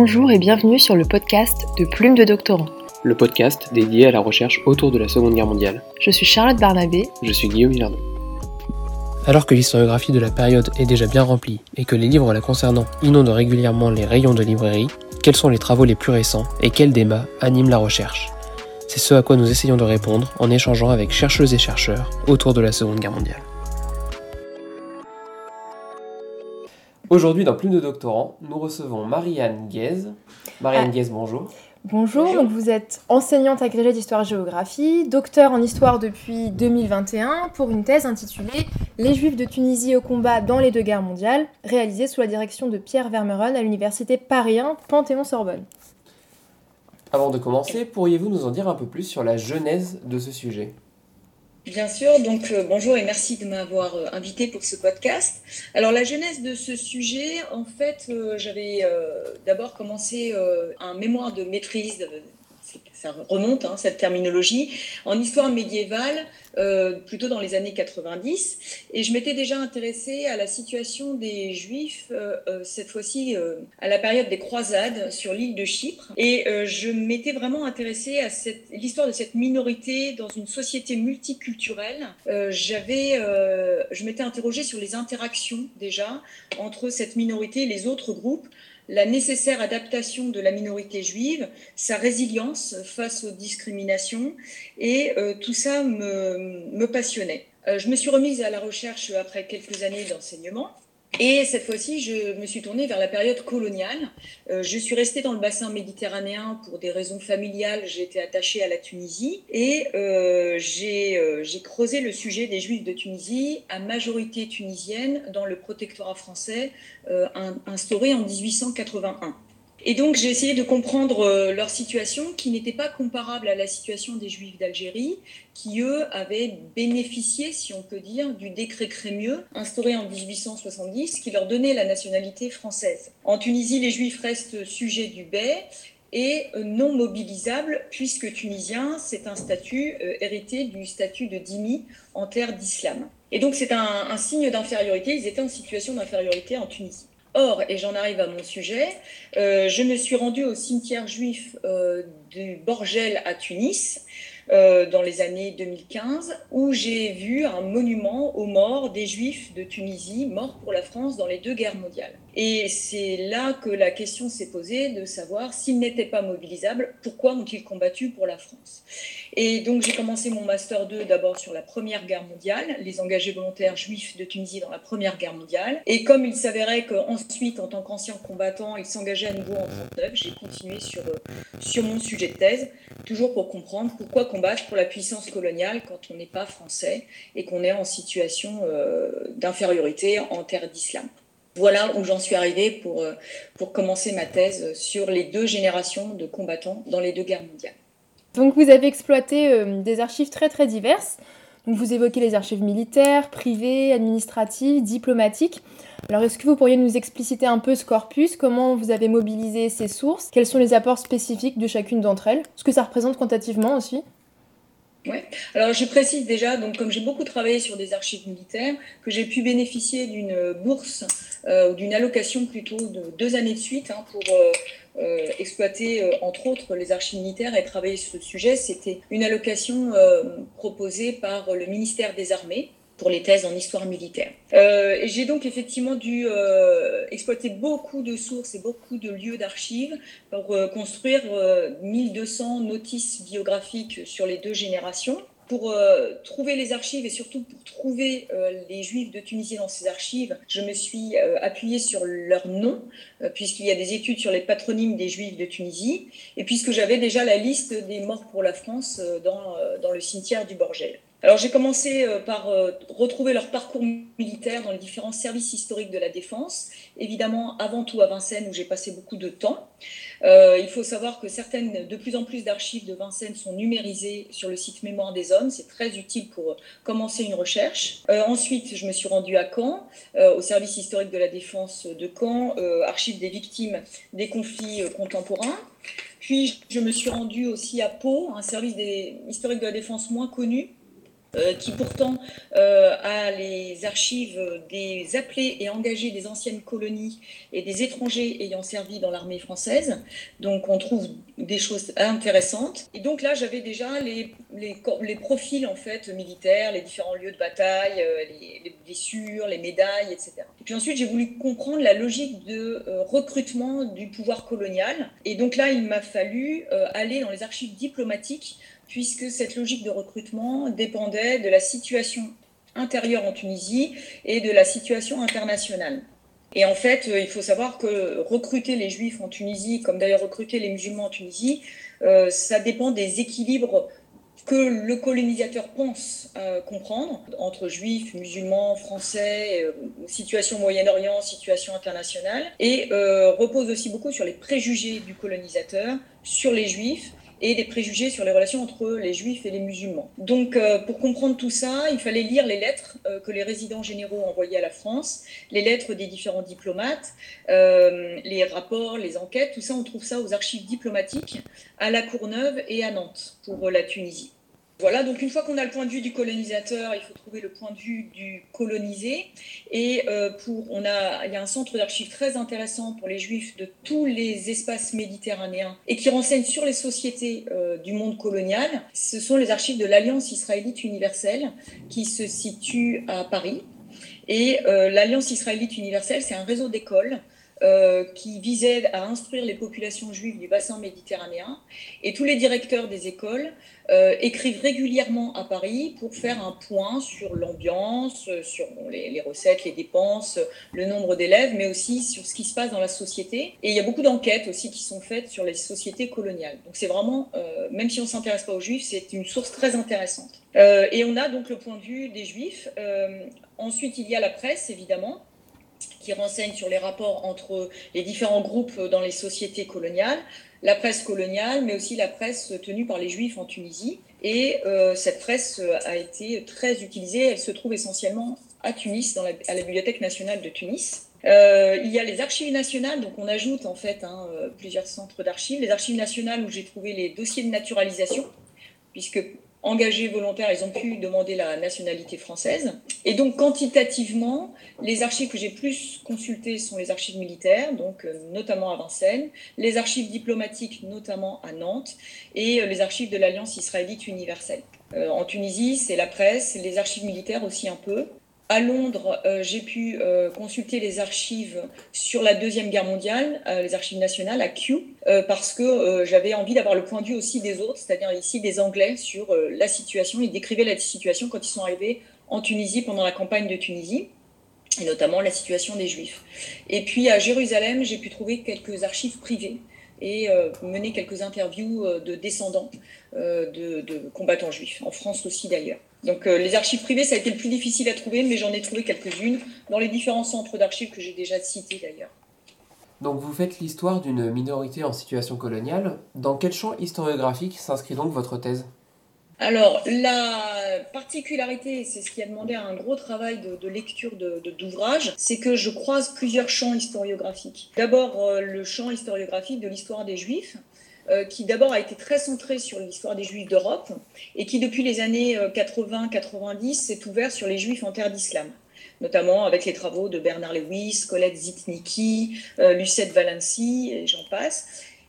Bonjour et bienvenue sur le podcast de Plume de Doctorant. Le podcast dédié à la recherche autour de la Seconde Guerre mondiale. Je suis Charlotte Barnabé. Je suis Guillaume Hilardon. Alors que l'historiographie de la période est déjà bien remplie et que les livres la concernant inondent régulièrement les rayons de librairie, quels sont les travaux les plus récents et quels débats animent la recherche? C'est ce à quoi nous essayons de répondre en échangeant avec chercheuses et chercheurs autour de la Seconde Guerre mondiale. Aujourd'hui, dans Plume de Doctorants, nous recevons Marianne Guez. Marianne Ah. Guez, bonjour. Bonjour, donc vous êtes enseignante agrégée d'histoire-géographie, docteur en histoire depuis 2021 pour une thèse intitulée Les Juifs de Tunisie au combat dans les deux guerres mondiales, réalisée sous la direction de Pierre Vermeuren à l'université Paris 1 Panthéon-Sorbonne. Avant de commencer, pourriez-vous nous en dire un peu plus sur la genèse de ce sujet? Bien sûr, donc euh, bonjour et merci de m'avoir euh, invité pour ce podcast. Alors la genèse de ce sujet, en fait, euh, j'avais d'abord commencé un mémoire de maîtrise, ça remonte hein, cette terminologie, en histoire médiévale, euh, plutôt dans les années 90, et je m'étais déjà intéressée à la situation des Juifs, euh, euh, cette fois-ci à la période des croisades sur l'île de Chypre, et je m'étais vraiment intéressée à l'histoire de cette minorité dans une société multiculturelle. J'avais, je m'étais interrogée sur les interactions déjà entre cette minorité et les autres groupes, la nécessaire adaptation de la minorité juive, sa résilience face aux discriminations, et euh, tout ça me, me passionnait. Euh, je me suis remise à la recherche après quelques années d'enseignement. Et cette fois-ci, je me suis tournée vers la période coloniale. Euh, je suis restée dans le bassin méditerranéen pour des raisons familiales. Été attachée à la Tunisie et euh, j'ai euh, j'ai creusé le sujet des Juifs de Tunisie à majorité tunisienne dans le protectorat français instauré en 1881. Et donc j'ai essayé de comprendre euh, leur situation qui n'était pas comparable à la situation des Juifs d'Algérie, qui eux avaient bénéficié, si on peut dire, du décret Crémieux instauré en 1870, qui leur donnait la nationalité française. En Tunisie, les Juifs restent sujets du bey et non mobilisables, puisque tunisien, c'est un statut euh, hérité du statut de dhimmi en terre d'islam. Et donc c'est un signe d'infériorité, ils étaient en situation d'infériorité en Tunisie. Or, et j'en arrive à mon sujet, euh, je me suis rendue au cimetière juif euh, du Borgel à Tunis euh, dans les années 2015, où j'ai vu un monument aux morts des juifs de Tunisie, morts pour la France dans les deux guerres mondiales. Et c'est là que la question s'est posée de savoir s'ils n'étaient pas mobilisables, pourquoi ont-ils combattu pour la France? Et donc j'ai commencé mon master 2 d'abord sur la Première Guerre mondiale, les engagés volontaires juifs de Tunisie dans la Première Guerre mondiale. Et comme il s'avérait qu'ensuite, en tant qu'ancien combattant, ils s'engageaient à nouveau en 39, j'ai continué sur, euh, sur mon sujet de thèse, toujours pour comprendre pourquoi pour la puissance coloniale quand on n'est pas français et qu'on est en situation euh, d'infériorité en terre d'islam. Voilà où j'en suis arrivée pour, euh, pour commencer ma thèse sur les deux générations de combattants dans les deux guerres mondiales. Donc vous avez exploité euh, des archives très très diverses. Vous évoquez les archives militaires, privées, administratives, diplomatiques. Alors est-ce que vous pourriez nous expliciter un peu ce corpus? Comment vous avez mobilisé ces sources? Quels sont les apports spécifiques de chacune d'entre elles? Ce que ça représente quantitativement aussi? Ouais. Alors je précise déjà, donc comme j'ai beaucoup travaillé sur des archives militaires, que j'ai pu bénéficier d'une bourse euh, ou d'une allocation plutôt de deux années de suite hein, pour euh, euh, exploiter euh, entre autres les archives militaires et travailler sur ce sujet. C'était une allocation euh, proposée par le ministère des Armées pour les thèses en histoire militaire. Euh, j'ai donc effectivement dû euh, exploiter beaucoup de sources et beaucoup de lieux d'archives pour euh, construire euh, 1200 notices biographiques sur les deux générations. Pour trouver les archives et surtout pour trouver les juifs de Tunisie dans ces archives, je me suis appuyée sur leurs noms, euh, puisqu'il y a des études sur les patronymes des juifs de Tunisie, et puisque j'avais déjà la liste des morts pour la France dans, dans le cimetière du Borgel. Alors j'ai commencé euh, par euh, retrouver leur parcours militaire dans les différents services historiques de la défense, évidemment avant tout à Vincennes où j'ai passé beaucoup de temps. Euh, il faut savoir que certaines, de plus en plus d'archives de Vincennes sont numérisées sur le site Mémoire des Hommes, c'est très utile pour commencer une recherche. Ensuite, je me suis rendue à Caen, au service historique de la défense de Caen, archives des victimes des conflits contemporains. Puis je me suis rendue aussi à Pau, un service historique de la défense moins connu, euh, qui pourtant euh, a les archives des appelés et engagés des anciennes colonies et des étrangers ayant servi dans l'armée française. Donc on trouve des choses intéressantes. Et donc là, j'avais déjà les, les, profils en fait militaires, les différents lieux de bataille, euh, les, les, blessures, les médailles, etc. Et puis ensuite, j'ai voulu comprendre la logique de recrutement du pouvoir colonial. Et donc là, il m'a fallu aller dans les archives diplomatiques puisque cette logique de recrutement dépendait de la situation intérieure en Tunisie et de la situation internationale. Et en fait, euh, il faut savoir que recruter les juifs en Tunisie, comme d'ailleurs recruter les musulmans en Tunisie, euh, ça dépend des équilibres que le colonisateur pense euh, comprendre entre juifs, musulmans, français, situation Moyen-Orient, situation internationale, et repose aussi beaucoup sur les préjugés du colonisateur sur les juifs et des préjugés sur les relations entre les juifs et les musulmans. Donc euh, pour comprendre tout ça, il fallait lire les lettres euh, que les résidents généraux envoyaient à la France, les lettres des différents diplomates, euh, les rapports, les enquêtes, tout ça on trouve ça aux archives diplomatiques à La Courneuve et à Nantes pour la Tunisie. Voilà, donc une fois qu'on a le point de vue du colonisateur, il faut trouver le point de vue du colonisé. Et euh, pour, on a, il y a un centre d'archives très intéressant pour les juifs de tous les espaces méditerranéens et qui renseigne sur les sociétés euh, du monde colonial. Ce sont les archives de l'Alliance israélite universelle qui se situe à Paris. Et euh, l'Alliance israélite universelle, c'est un réseau d'écoles euh, qui visait à instruire les populations juives du bassin méditerranéen. Et tous les directeurs des écoles euh, écrivent régulièrement à Paris pour faire un point sur l'ambiance, sur les, recettes, les dépenses, le nombre d'élèves, mais aussi sur ce qui se passe dans la société. Et il y a beaucoup d'enquêtes aussi qui sont faites sur les sociétés coloniales. Donc c'est vraiment, euh, même si on ne s'intéresse pas aux juifs, c'est une source très intéressante. et on a donc le point de vue des juifs. ensuite, il y a la presse, évidemment qui renseigne sur les rapports entre les différents groupes dans les sociétés coloniales, la presse coloniale, mais aussi la presse tenue par les Juifs en Tunisie. Et euh, cette presse a été très utilisée. Elle se trouve essentiellement à Tunis, dans la, à la Bibliothèque nationale de Tunis. Euh, il y a les archives nationales, donc on ajoute en fait hein, euh, plusieurs centres d'archives. Les archives nationales où j'ai trouvé les dossiers de naturalisation, puisque engagés volontaires, ils ont pu demander la nationalité française. Et donc, quantitativement, les archives que j'ai plus consultées sont les archives militaires, donc euh, notamment à Vincennes, les archives diplomatiques, notamment à Nantes, et euh, les archives de l'Alliance israélite universelle. Euh, en Tunisie, c'est la presse, les archives militaires aussi un peu. À Londres, euh, j'ai pu euh, consulter les archives sur la Deuxième Guerre mondiale, euh, les archives nationales à Kew, parce que j'avais envie d'avoir le point de vue aussi des autres, c'est-à-dire ici des Anglais, sur la situation. Ils décrivaient la situation quand ils sont arrivés en Tunisie pendant la campagne de Tunisie, et notamment la situation des Juifs. Et puis à Jérusalem, j'ai pu trouver quelques archives privées et mener quelques interviews de descendants de, de combattants juifs, en France aussi d'ailleurs. Donc euh, les archives privées, ça a été le plus difficile à trouver, mais j'en ai trouvé quelques-unes dans les différents centres d'archives que j'ai déjà cités d'ailleurs. Donc vous faites l'histoire d'une minorité en situation coloniale. Dans quel champ historiographique s'inscrit donc votre thèse? Alors, la particularité, c'est ce qui a demandé un gros travail de, lecture d'ouvrages, c'est que je croise plusieurs champs historiographiques. D'abord, euh, le champ historiographique de l'histoire des Juifs, qui d'abord a été très centré sur l'histoire des Juifs d'Europe et qui depuis les années 80-90 euh, s'est ouvert sur les Juifs en terre d'islam notamment avec les travaux de Bernard Lewis, Colette Zitnicki, euh, Lucette Valency, et j'en passe,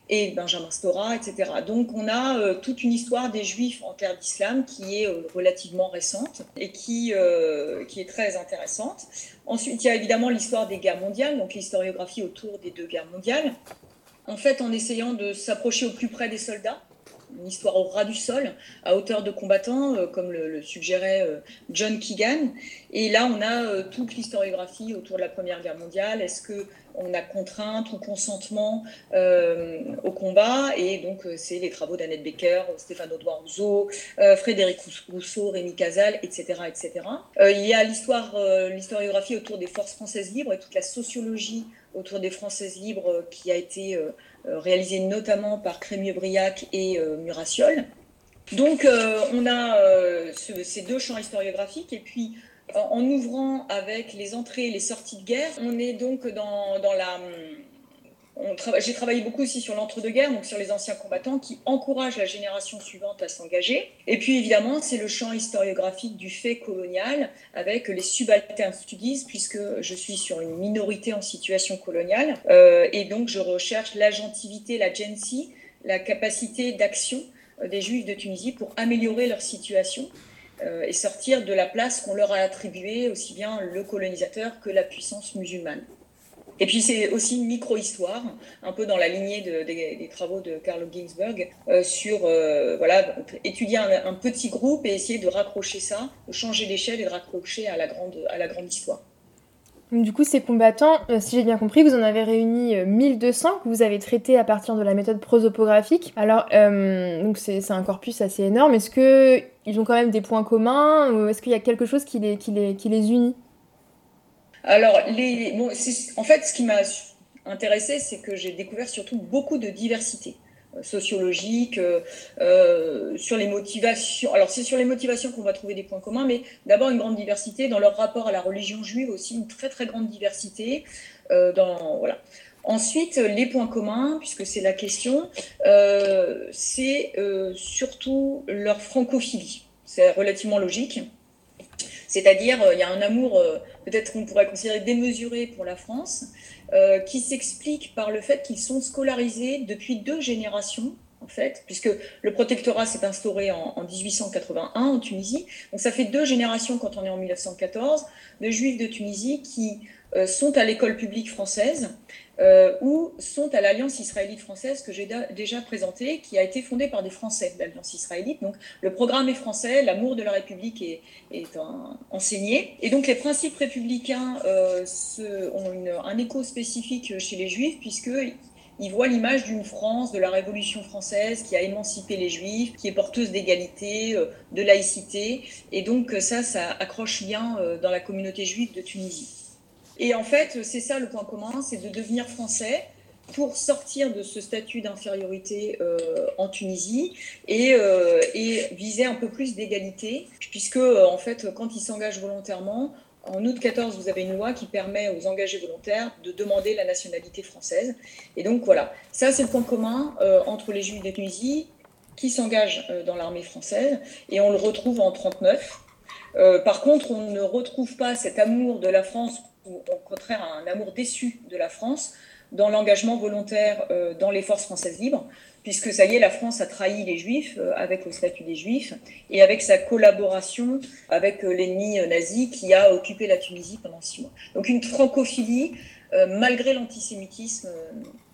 et Benjamin Stora, etc. Donc on a toute une histoire des Juifs en terre d'islam qui est relativement récente et qui, qui est très intéressante. Ensuite, il y a évidemment l'histoire des guerres mondiales, donc l'historiographie autour des deux guerres mondiales en fait, en essayant de s'approcher au plus près des soldats, une histoire au ras du sol, à hauteur de combattants, euh, comme le, suggérait euh, John Keegan. Et là, on a euh, toute l'historiographie autour de la Première Guerre mondiale. Est-ce que on a contrainte ou consentement au combat? Et donc, c'est les travaux d'Annette Becker, Stéphane Audouin Rousseau, Frédéric Rousseau, Rémi Casal, etc. etc. il y a l'historiographie autour des forces françaises libres et toute la sociologie autour des Françaises libres qui a été euh, réalisé notamment par Crémieux-Briac et euh, Murassiol. Donc euh, on a ces deux champs historiographiques et puis en ouvrant avec les entrées et les sorties de guerre, on est donc dans, la j'ai travaillé beaucoup aussi sur l'entre-deux-guerres, donc sur les anciens combattants qui encouragent la génération suivante à s'engager. Et puis évidemment, c'est le champ historiographique du fait colonial avec les subaltern studies, puisque je suis sur une minorité en situation coloniale. Euh, et donc, je recherche l'agentivité, la gency, la capacité d'action des Juifs de Tunisie pour améliorer leur situation euh, et sortir de la place qu'on leur a attribuée, aussi bien le colonisateur que la puissance musulmane. Et puis c'est aussi une micro-histoire, un peu dans la lignée des, travaux de Carlo Ginsberg, euh, sur euh, voilà, étudier un, petit groupe et essayer de raccrocher ça, de changer d'échelle et de raccrocher à la grande, à la grande histoire. Du coup, ces combattants, euh, si j'ai bien compris, vous en avez réuni 1200 que vous avez traités à partir de la méthode prosopographique. Alors, c'est un corpus assez énorme. Est-ce qu'ils ont quand même des points communs ou est-ce qu'il y a quelque chose qui les, qui les, qui les unit? Alors, en fait, ce qui m'a intéressé, c'est que j'ai découvert surtout beaucoup de diversité euh, sociologique, euh, euh, sur les motivations. Alors c'est sur les motivations qu'on va trouver des points communs, mais d'abord une grande diversité dans leur rapport à la religion juive aussi, une très très grande diversité. Ensuite, les points communs, puisque c'est la question, c'est surtout leur francophilie. C'est relativement logique. C'est-à-dire, il y a un amour peut-être qu'on pourrait considérer démesuré pour la France, euh, qui s'explique par le fait qu'ils sont scolarisés depuis deux générations en fait, puisque le protectorat s'est instauré en, 1881 en Tunisie. Donc ça fait deux générations quand on est en 1914 de juifs de Tunisie qui euh, sont à l'école publique française euh, ou sont à l'Alliance israélite française que j'ai déjà présentée, qui a été fondée par des Français, l'Alliance israélite. Donc le programme est français, l'amour de la République est, enseigné. Et donc les principes républicains euh, ont un écho spécifique chez les Juifs, puisque ils voient l'image d'une France, de la Révolution française, qui a émancipé les Juifs, qui est porteuse d'égalité, de laïcité. Et donc ça, ça accroche bien dans la communauté juive de Tunisie. Et en fait, c'est ça le point commun, c'est de devenir français pour sortir de ce statut d'infériorité euh, en Tunisie euh, et, viser un peu plus d'égalité, puisque euh, en fait, quand ils s'engagent volontairement, en août 14, vous avez une loi qui permet aux engagés volontaires de demander la nationalité française. Et donc voilà, ça c'est le point commun entre les Juifs de Tunisie qui s'engagent dans l'armée française, et on le retrouve en 39. par contre, on ne retrouve pas cet amour de la France ou au contraire un amour déçu de la France dans l'engagement volontaire euh, dans les forces françaises libres, puisque ça y est, la France a trahi les Juifs euh, avec le statut des Juifs et avec sa collaboration avec euh, l'ennemi nazi qui a occupé la Tunisie pendant six mois. Donc une francophilie malgré l'antisémitisme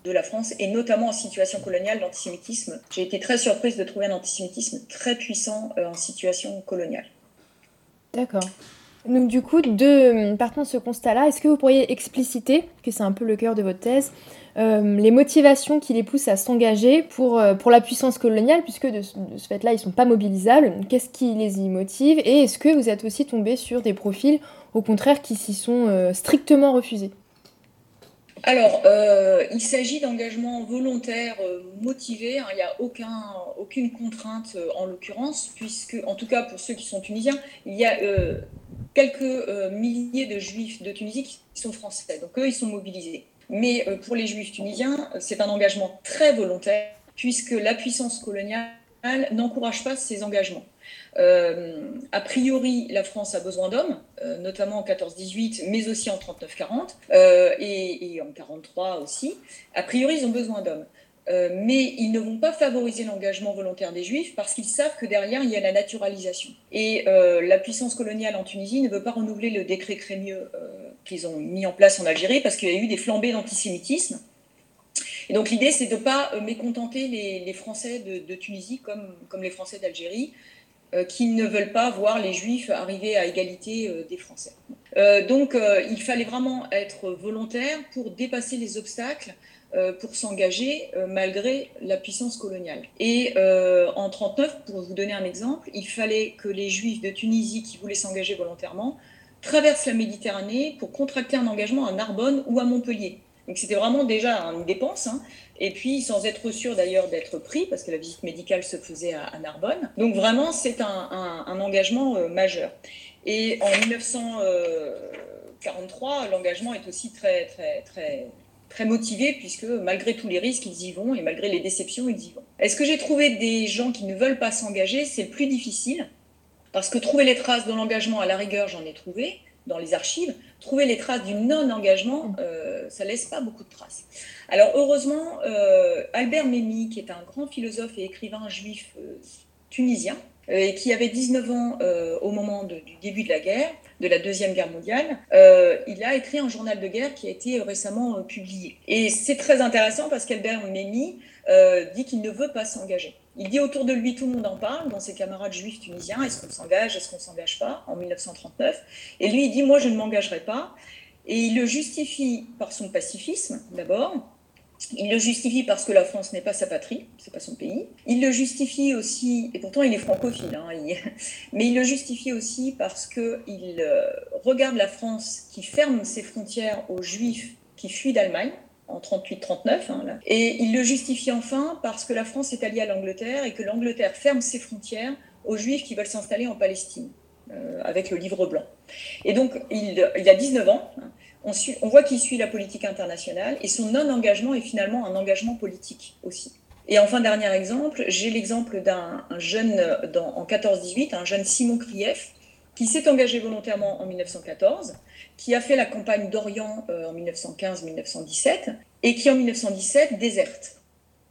de la France et notamment en situation coloniale, l'antisémitisme. J'ai été très surprise de trouver un antisémitisme très puissant en situation coloniale. D'accord. Donc du coup, de, partant de ce constat-là, est-ce que vous pourriez expliciter, que c'est un peu le cœur de votre thèse, euh, les motivations qui les poussent à s'engager pour, euh, la puissance coloniale, puisque de, ce fait-là, ils ne sont pas mobilisables. Qu'est-ce qui les y motive Et est-ce que vous êtes aussi tombé sur des profils, au contraire, qui s'y sont euh, strictement refusés? Alors, il s'agit d'engagements volontaires motivés. Hein. il n'y a aucun, aucune contrainte en l'occurrence, puisque, en tout cas pour ceux qui sont tunisiens, il y a quelques euh, milliers de juifs de Tunisie qui sont français. Donc eux, ils sont mobilisés. Mais euh, pour les juifs tunisiens, c'est un engagement très volontaire, puisque la puissance coloniale n'encourage pas ces engagements. Euh, a priori, la France a besoin d'hommes, notamment en 14-18, mais aussi en 39-40, et, et, en 43 aussi. A priori, ils ont besoin d'hommes. Euh, mais ils ne vont pas favoriser l'engagement volontaire des Juifs parce qu'ils savent que derrière, il y a la naturalisation. Et euh, la puissance coloniale en Tunisie ne veut pas renouveler le décret Crémieux euh, qu'ils ont mis en place en Algérie parce qu'il y a eu des flambées d'antisémitisme. Et donc l'idée, c'est de ne pas mécontenter les, Français de, Tunisie comme, comme les Français d'Algérie, qui ne veulent pas voir les Juifs arriver à égalité des Français. donc il fallait vraiment être volontaire pour dépasser les obstacles pour s'engager euh, malgré la puissance coloniale. Et euh, en 1939, pour vous donner un exemple, il fallait que les Juifs de Tunisie qui voulaient s'engager volontairement traversent la Méditerranée pour contracter un engagement à Narbonne ou à Montpellier. Donc c'était vraiment déjà une dépense. Hein. Et puis, sans être sûr d'ailleurs d'être pris, parce que la visite médicale se faisait à, Narbonne. Donc vraiment, c'est un, engagement majeur. Et en 1943, l'engagement est aussi très, très, très très motivés puisque malgré tous les risques, ils y vont et malgré les déceptions, ils y vont. Est-ce que j'ai trouvé des gens qui ne veulent pas s'engager? C'est le plus difficile parce que trouver les traces de l'engagement, à la rigueur, j'en ai trouvé dans les archives. Trouver les traces du non-engagement, euh, ça laisse pas beaucoup de traces. Alors heureusement, euh, Albert Memmi, qui est un grand philosophe et écrivain juif euh, tunisien, et qui avait 19 ans euh, au moment du début de la guerre, de la Deuxième Guerre mondiale, euh, il a écrit un journal de guerre qui a été récemment publié. Et c'est très intéressant parce qu'Albert Memmi dit qu'il ne veut pas s'engager. Il dit autour de lui, tout le monde en parle, dans ses camarades juifs tunisiens, est-ce qu'on s'engage, est-ce qu'on ne s'engage pas, en 1939. Et lui, il dit, moi, je ne m'engagerai pas. Et il le justifie par son pacifisme, d'abord. Il le justifie parce que la France n'est pas sa patrie, c'est pas son pays. Il le justifie aussi, et pourtant il est francophile, hein, mais il le justifie aussi parce qu'il euh, regarde la France qui ferme ses frontières aux Juifs qui fuient d'Allemagne en 38-39. Hein, et il le justifie enfin parce que la France est alliée à l'Angleterre et que l'Angleterre ferme ses frontières aux Juifs qui veulent s'installer en Palestine, euh, avec le livre blanc. Et donc, il, il a 19 ans. Hein, on, voit qu'il suit la politique internationale et son non-engagement est finalement un engagement politique aussi. Et enfin, dernier exemple, j'ai l'exemple d'un jeune dans, en 14-18, un jeune Simon Krief, qui s'est engagé volontairement en 1914, qui a fait la campagne d'Orient euh, en 1915-1917 et qui en 1917 déserte.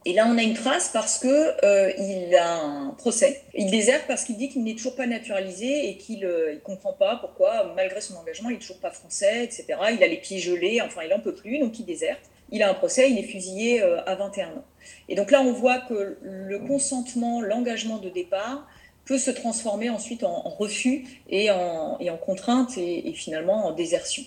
Et là, on a une trace parce que euh, il a un procès. Il déserte parce qu'il dit qu'il n'est toujours pas naturalisé et qu'il ne euh, comprend pas pourquoi, malgré son engagement, il n'est toujours pas français, etc. Il a les pieds gelés, enfin, il n'en peut plus, donc il déserte. Il a un procès, il est fusillé euh, à 21 ans. Et donc là, on voit que le consentement, l'engagement de départ peut se transformer ensuite en, refus et en, contrainte et finalement en désertion.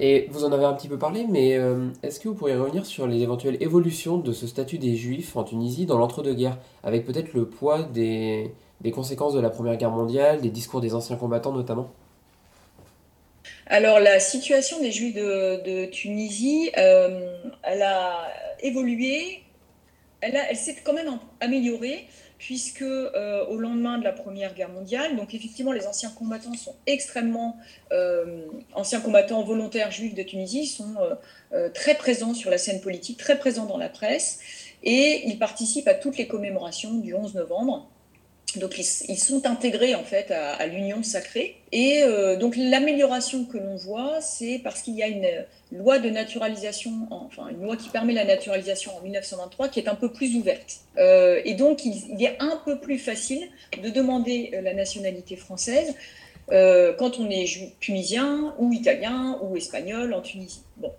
Et vous en avez un petit peu parlé, mais euh, est-ce que vous pourriez revenir sur les éventuelles évolutions de ce statut des Juifs en Tunisie dans l'entre-deux-guerres, avec peut-être le poids des, des, conséquences de la Première Guerre mondiale, des discours des anciens combattants notamment? Alors la situation des Juifs de, de Tunisie, euh, elle a évolué, elle, elle s'est quand même améliorée puisque euh, au lendemain de la Première Guerre mondiale, donc effectivement les anciens combattants sont extrêmement euh, anciens combattants volontaires juifs de Tunisie sont euh, très présents sur la scène politique, très présents dans la presse, et ils participent à toutes les commémorations du 11 novembre. Donc ils, sont intégrés en fait à, l'union sacrée. Et euh, donc l'amélioration que l'on voit, c'est parce qu'il y a une loi de naturalisation, enfin une loi qui permet la naturalisation en 1923, qui est un peu plus ouverte. Euh, et donc il, est un peu plus facile de demander la nationalité française euh, quand on est tunisien ou italien ou espagnol en Tunisie. Bon.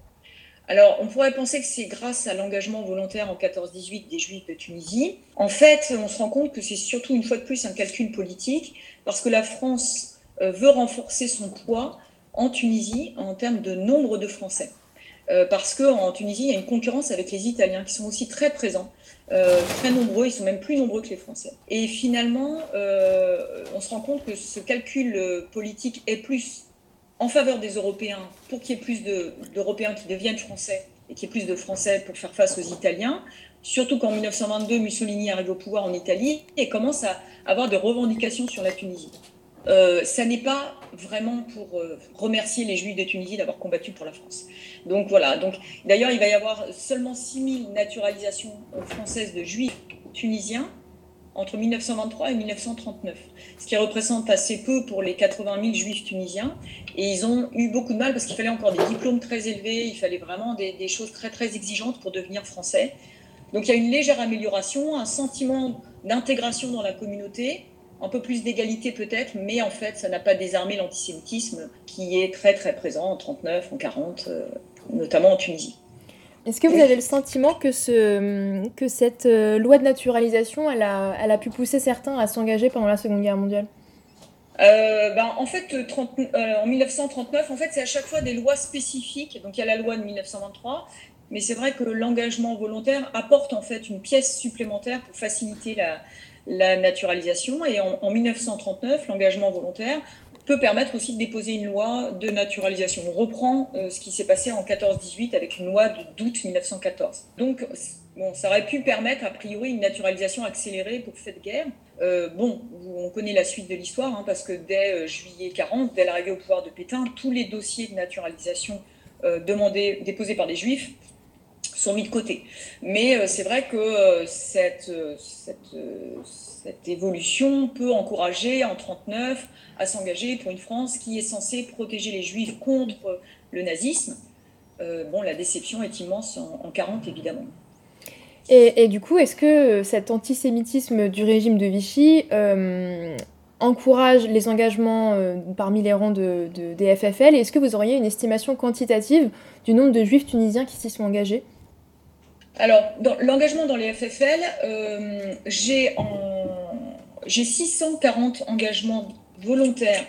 Alors, on pourrait penser que c'est grâce à l'engagement volontaire en 14-18 des Juifs de Tunisie. En fait, on se rend compte que c'est surtout une fois de plus un calcul politique, parce que la France euh, veut renforcer son poids en Tunisie en termes de nombre de Français. Euh, parce qu'en Tunisie, il y a une concurrence avec les Italiens qui sont aussi très présents, euh, très nombreux, ils sont même plus nombreux que les Français. Et finalement, on se rend compte que ce calcul politique est plus en faveur des Européens pour qu'il y ait plus d'Européens qui deviennent français et qu'il y ait plus de Français pour faire face aux Italiens. Surtout qu'en 1922, Mussolini arrive au pouvoir en Italie et commence à avoir des revendications sur la Tunisie. Euh, ça n'est pas vraiment pour euh, remercier les Juifs de Tunisie d'avoir combattu pour la France. Donc voilà. Donc d'ailleurs, il va y avoir seulement 6000 naturalisations françaises de Juifs tunisiens entre 1923 et 1939, ce qui représente assez peu pour les 80 000 juifs tunisiens. Et ils ont eu beaucoup de mal parce qu'il fallait encore des diplômes très élevés, il fallait vraiment des, choses très très exigeantes pour devenir français. Donc il y a une légère amélioration, un sentiment d'intégration dans la communauté, un peu plus d'égalité peut-être, mais en fait ça n'a pas désarmé l'antisémitisme qui est très très présent en 39, en 40, euh, notamment en Tunisie. Est-ce que vous avez le sentiment que, ce, que cette euh, loi de naturalisation, elle a, elle a pu pousser certains à s'engager pendant la Seconde Guerre mondiale? Euh, ben, en fait, 30, euh, en 1939, en fait, c'est à chaque fois des lois spécifiques. Donc, il y a la loi de 1923, mais c'est vrai que l'engagement volontaire apporte en fait une pièce supplémentaire pour faciliter la, naturalisation. Et en 1939, l'engagement volontaire peut permettre aussi de déposer une loi de naturalisation. On reprend euh, ce qui s'est passé en 14-18 avec une loi d'août 1914. Donc, ça aurait pu permettre, a priori, une naturalisation accélérée pour cette guerre. Euh, bon, on connaît la suite de l'histoire, hein, parce que dès euh, juillet 40, dès l'arrivée au pouvoir de Pétain, tous les dossiers de naturalisation demandés, déposés par des juifs sont mis de côté. Mais c'est vrai que cette, cette, cette, évolution peut encourager en 1939 à s'engager pour une France qui est censée protéger les Juifs contre le nazisme. bon, la déception est immense en, en 40 évidemment. Et, du coup, est-ce que cet antisémitisme du régime de Vichy euh, encourage les engagements euh, parmi les rangs de, des FFL est-ce que vous auriez une estimation quantitative du nombre de juifs tunisiens qui s'y sont engagés? Alors, l'engagement dans les FFL, euh, j'ai 640 engagements volontaires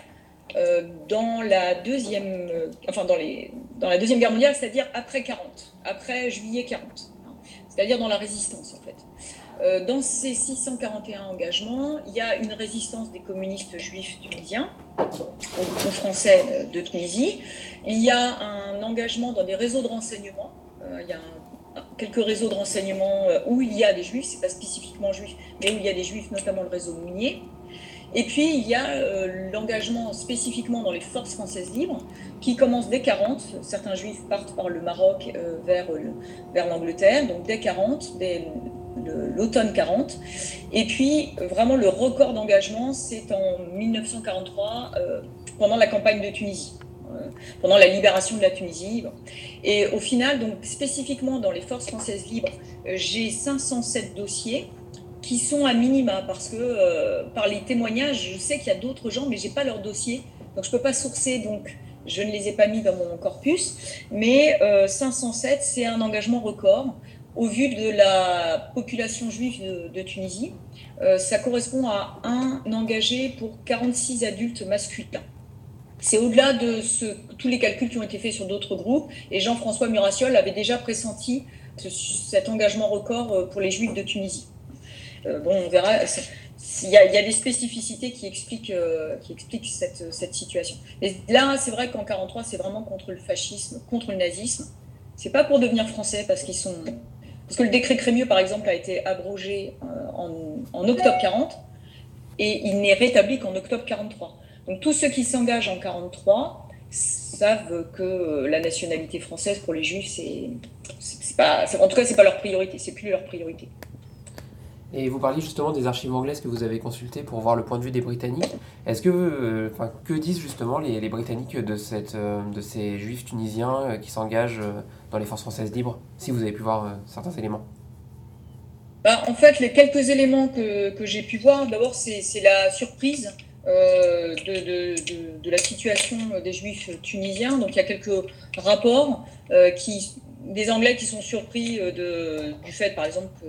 dans la deuxième, enfin dans la deuxième guerre mondiale, c'est-à-dire après 40, après juillet 40 c'est-à-dire dans la résistance en fait. Euh, dans ces 641 engagements, il y a une résistance des communistes juifs tunisiens, aux, Français euh, de Tunisie. Il y a un engagement dans des réseaux de renseignement. Euh, il y a quelques réseaux de renseignement où il y a des juifs, c'est pas spécifiquement juifs, mais où il y a des juifs, notamment le réseau Mounier. Et puis, il y a l'engagement spécifiquement dans les forces françaises libres, qui commence dès 40. Certains juifs partent par le Maroc vers, vers l'Angleterre, donc dès 40, dès l'automne 40. Et puis, vraiment, le record d'engagement, c'est en 1943, euh, pendant la campagne de Tunisie euh, pendant la libération de la Tunisie. Et au final, donc spécifiquement dans les forces françaises libres, j'ai 507 dossiers qui sont à minima parce que par les témoignages, je sais qu'il y a d'autres gens, mais j'ai pas leur dossier, donc je peux pas sourcer. Donc je ne les ai pas mis dans mon corpus, mais 507, euh, c'est un engagement record au vu de la population juive de, Tunisie. Euh, ça correspond à un engagé pour 46 adultes masculins. C'est au-delà de tous les calculs qui ont été faits sur d'autres groupes, et Jean-François Murassiol avait déjà pressenti cet engagement record euh, pour les juifs de Tunisie. bon, on verra il y, a, des spécificités qui expliquent, euh, qui expliquent cette, cette, situation. Mais là, c'est vrai qu'en 43, c'est vraiment contre le fascisme, contre le nazisme. C'est pas pour devenir français parce qu'ils sont. Parce que le décret Crémieux, par exemple, a été abrogé euh, en, octobre 40 et il n'est rétabli qu'en octobre 43. Donc tous ceux qui s'engagent en 43 savent que la nationalité française pour les juifs. En tout cas, c'est pas leur priorité, c'est plus leur priorité. Et vous parliez justement des archives anglaises que vous avez consultées pour voir le point de vue des Britanniques. Est-ce que, euh, que disent justement les, les Britanniques de, cette, euh, de ces juifs tunisiens euh, qui s'engagent dans les forces françaises libres, si vous avez pu voir certains éléments? Bah, En fait, les quelques éléments que, que j'ai pu voir, d'abord, c'est la surprise de, de, de, la situation des juifs tunisiens. Donc, il y a quelques rapports qui, des Anglais qui sont surpris du fait, par exemple, que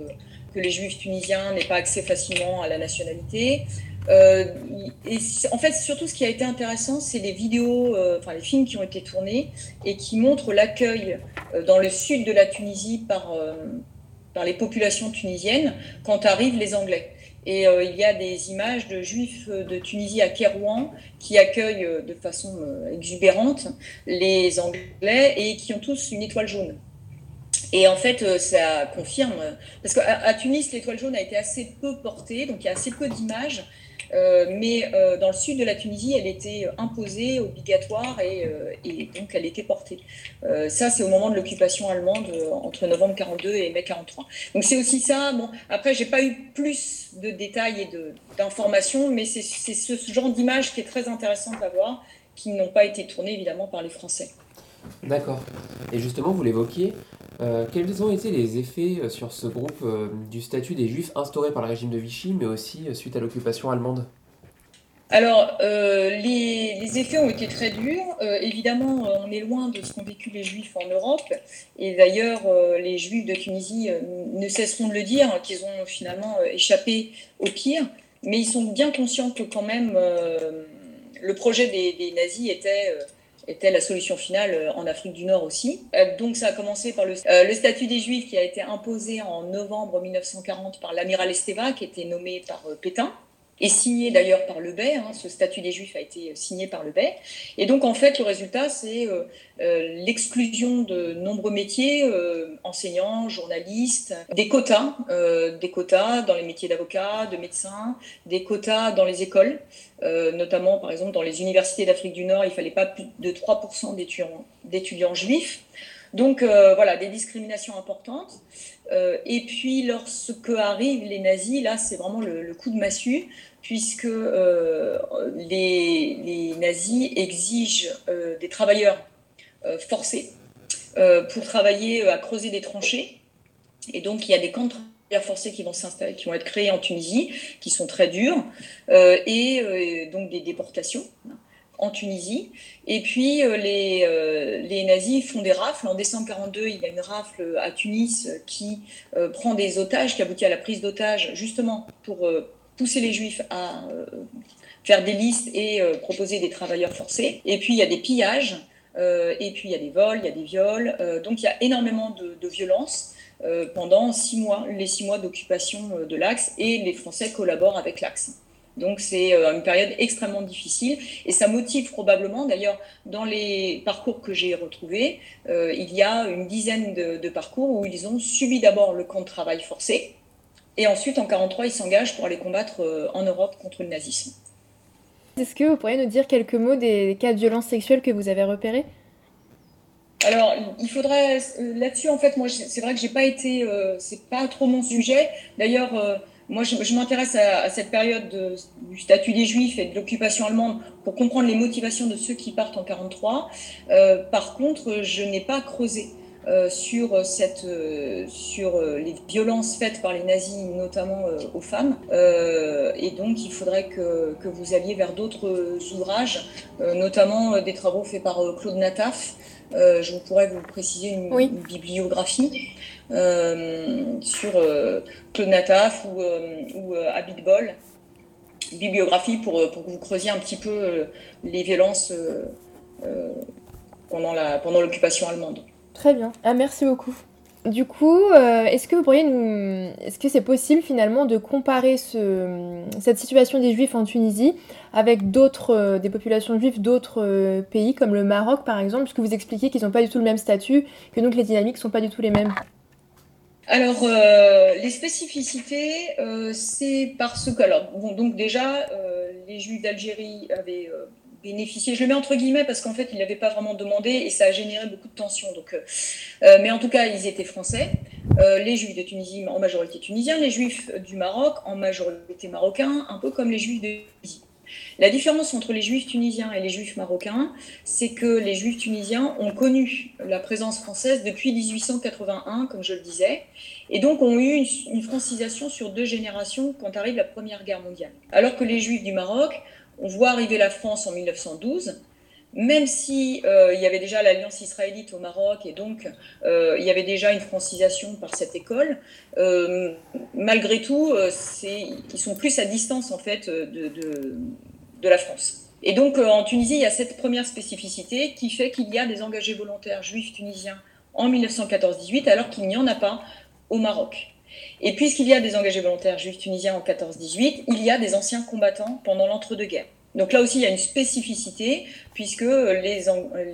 que les juifs tunisiens n'aient pas accès facilement à la nationalité. Euh, et en fait, surtout, ce qui a été intéressant, c'est les vidéos, euh, enfin les films qui ont été tournés et qui montrent l'accueil euh, dans le sud de la Tunisie par, par les populations tunisiennes quand arrivent les Anglais. Et il y a des images de juifs de Tunisie à Kérouan qui accueillent de façon exubérante les Anglais et qui ont tous une étoile jaune. Et en fait, euh, ça confirme, parce qu'à Tunis, l'étoile jaune a été assez peu portée, donc il y a assez peu d'images. Euh, mais euh, dans le sud de la Tunisie, elle était imposée, obligatoire, et, donc elle était portée. ça, c'est au moment de l'occupation allemande, entre novembre 42 et mai 43. Donc c'est aussi ça. Bon, après, j'ai pas eu plus de détails et d'informations, mais c'est ce, genre d'image qui est très intéressante à voir, qui n'ont pas été tournées évidemment par les Français. D'accord. Et justement, vous l'évoquiez, euh, quels ont été les effets euh, sur ce groupe euh, du statut des Juifs instauré par le régime de Vichy, mais aussi suite à l'occupation allemande? Alors, les, effets ont été très durs. évidemment, on est loin de ce qu'ont vécu les Juifs en Europe. Et d'ailleurs, les Juifs de Tunisie ne cesseront de le dire, hein, qu'ils ont finalement échappé au pire. Mais ils sont bien conscients que quand même, le projet des, des nazis était était la solution finale euh, en Afrique du Nord aussi. Euh, donc ça a commencé par le, euh, le, statut des Juifs qui a été imposé en novembre 1940 par l'amiral Esteva, qui était nommé par Pétain et signé d'ailleurs par le Bay. Hein, ce statut des Juifs a été signé par le Bay. Et donc en fait, le résultat, c'est euh, euh, l'exclusion de nombreux métiers, euh, enseignants, journalistes, des quotas, des quotas dans les métiers d'avocat, de médecin, des quotas dans les écoles, notamment par exemple dans les universités d'Afrique du Nord, il fallait pas plus de 3% d'étudiants juifs. Donc voilà, des discriminations importantes. Et puis lorsque arrivent les nazis, là c'est vraiment le, coup de massue, puisque les, les, nazis exigent des travailleurs forcés pour travailler à creuser des tranchées. Et donc il y a des camps de forcés qui vont s'installer, qui vont être créés en Tunisie, qui sont très durs, euh, et euh, donc des déportations en Tunisie. Et puis euh, les, les, nazis font des rafles. En décembre 42, il y a une rafle à Tunis qui prend des otages, qui aboutit à la prise d'otages, justement pour pousser les juifs à faire des listes et proposer des travailleurs forcés. Et puis il y a des pillages. et puis il y a des vols, il y a des viols, donc il y a énormément de, de violences. Euh, pendant six mois, les six mois d'occupation euh, de l'Axe, et les Français collaborent avec l'Axe. Donc c'est euh, une période extrêmement difficile et ça motive probablement, d'ailleurs dans les parcours que j'ai retrouvés, il y a une dizaine de, parcours où ils ont subi d'abord le camp de travail forcé et ensuite en 1943 ils s'engagent pour aller combattre en Europe contre le nazisme. Est-ce que vous pourriez nous dire quelques mots des cas de violence sexuelle que vous avez repérés? Alors, il faudrait euh, là-dessus, en fait, moi, c'est vrai que j'ai pas été, euh, c'est pas trop mon sujet. D'ailleurs, euh, moi, je, m'intéresse à, cette période du statut des Juifs et de l'occupation allemande pour comprendre les motivations de ceux qui partent en 43. par contre, je n'ai pas creusé. sur, cette, sur les violences faites par les nazis, notamment aux femmes. et donc, il faudrait que, que vous alliez vers d'autres ouvrages, notamment des travaux faits par Claude Nataf, euh, je pourrais vous préciser une, bibliographie euh, sur euh, Claude Nataf ou, ou Abid Bol, bibliographie pour, que vous creusiez un petit peu les violences pendant l'occupation pendant allemande. Très bien, ah, merci beaucoup. Du coup, euh, est-ce que vous pourriez nous... Est-ce que c'est possible finalement de comparer ce... cette situation des Juifs en Tunisie avec d'autres, euh, des populations juives d'autres euh, pays comme le Maroc par exemple, puisque vous expliquez qu'ils n'ont pas du tout le même statut, que donc les dynamiques ne sont pas du tout les mêmes alors, les spécificités, c'est parce que, alors, bon, donc déjà, les Juifs d'Algérie avaient bénéficié. Je le mets entre guillemets parce qu'en fait, ils n'avaient pas vraiment demandé et ça a généré beaucoup de tensions. Donc, euh, euh, mais en tout cas, ils étaient français. Euh, les juifs de Tunisie en majorité tunisiens, les juifs du Maroc en majorité marocains, un peu comme les juifs de Tunisie. La différence entre les juifs tunisiens et les juifs marocains, c'est que les juifs tunisiens ont connu la présence française depuis 1881, comme je le disais, et donc ont eu une, francisation sur deux générations quand arrive la Première Guerre mondiale. Alors que les juifs du Maroc on voit arriver la France en 1912, même si euh, il y avait déjà l'alliance israélite au Maroc et donc euh, il y avait déjà une francisation par cette école, euh, malgré tout, ils sont plus à distance en fait de la France. Et donc en Tunisie, il y a cette première spécificité qui fait qu'il y a des engagés volontaires juifs tunisiens en 1914-18 alors qu'il n'y en a pas au Maroc. Et puisqu'il y a des engagés volontaires juifs tunisiens en 14-18, il y a des anciens combattants pendant l'entre-deux-guerres. Donc là aussi, il y a une spécificité, puisque les,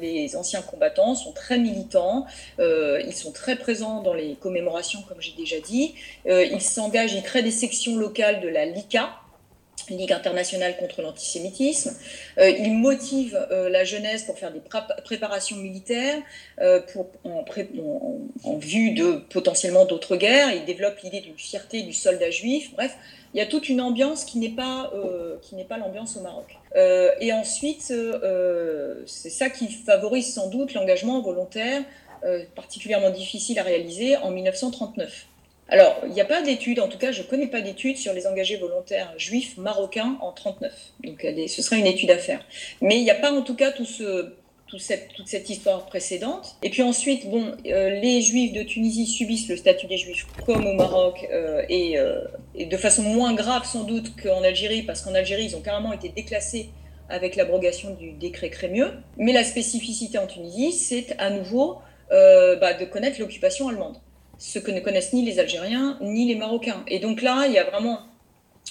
les anciens combattants sont très militants, euh, ils sont très présents dans les commémorations, comme j'ai déjà dit, euh, ils s'engagent, ils créent des sections locales de la LICA, Ligue internationale contre l'antisémitisme. Euh, il motive euh, la jeunesse pour faire des préparations militaires euh, pour, en, vue de potentiellement d'autres guerres. Il développe l'idée d'une fierté du soldat juif. Bref, il y a toute une ambiance qui n'est pas, qui n'est pas l'ambiance au Maroc. et ensuite, c'est ça qui favorise sans doute l'engagement volontaire, particulièrement difficile à réaliser en 1939. Alors, il n'y a pas d'études, en tout cas, je ne connais pas d'études sur les engagés volontaires juifs marocains en 1939. Donc, ce serait une étude à faire. Mais il n'y a pas, en tout cas, tout ce, toute cette histoire précédente. Et puis ensuite, bon, euh, les Juifs de Tunisie subissent le statut des Juifs comme au Maroc euh, euh, et, de façon moins grave sans doute qu'en Algérie, parce qu'en Algérie, ils ont carrément été déclassés avec l'abrogation du décret Crémieux. Mais la spécificité en Tunisie, c'est à nouveau bah, de connaître l'occupation allemande ce que ne connaissent ni les Algériens ni les Marocains. Et donc là, il y a vraiment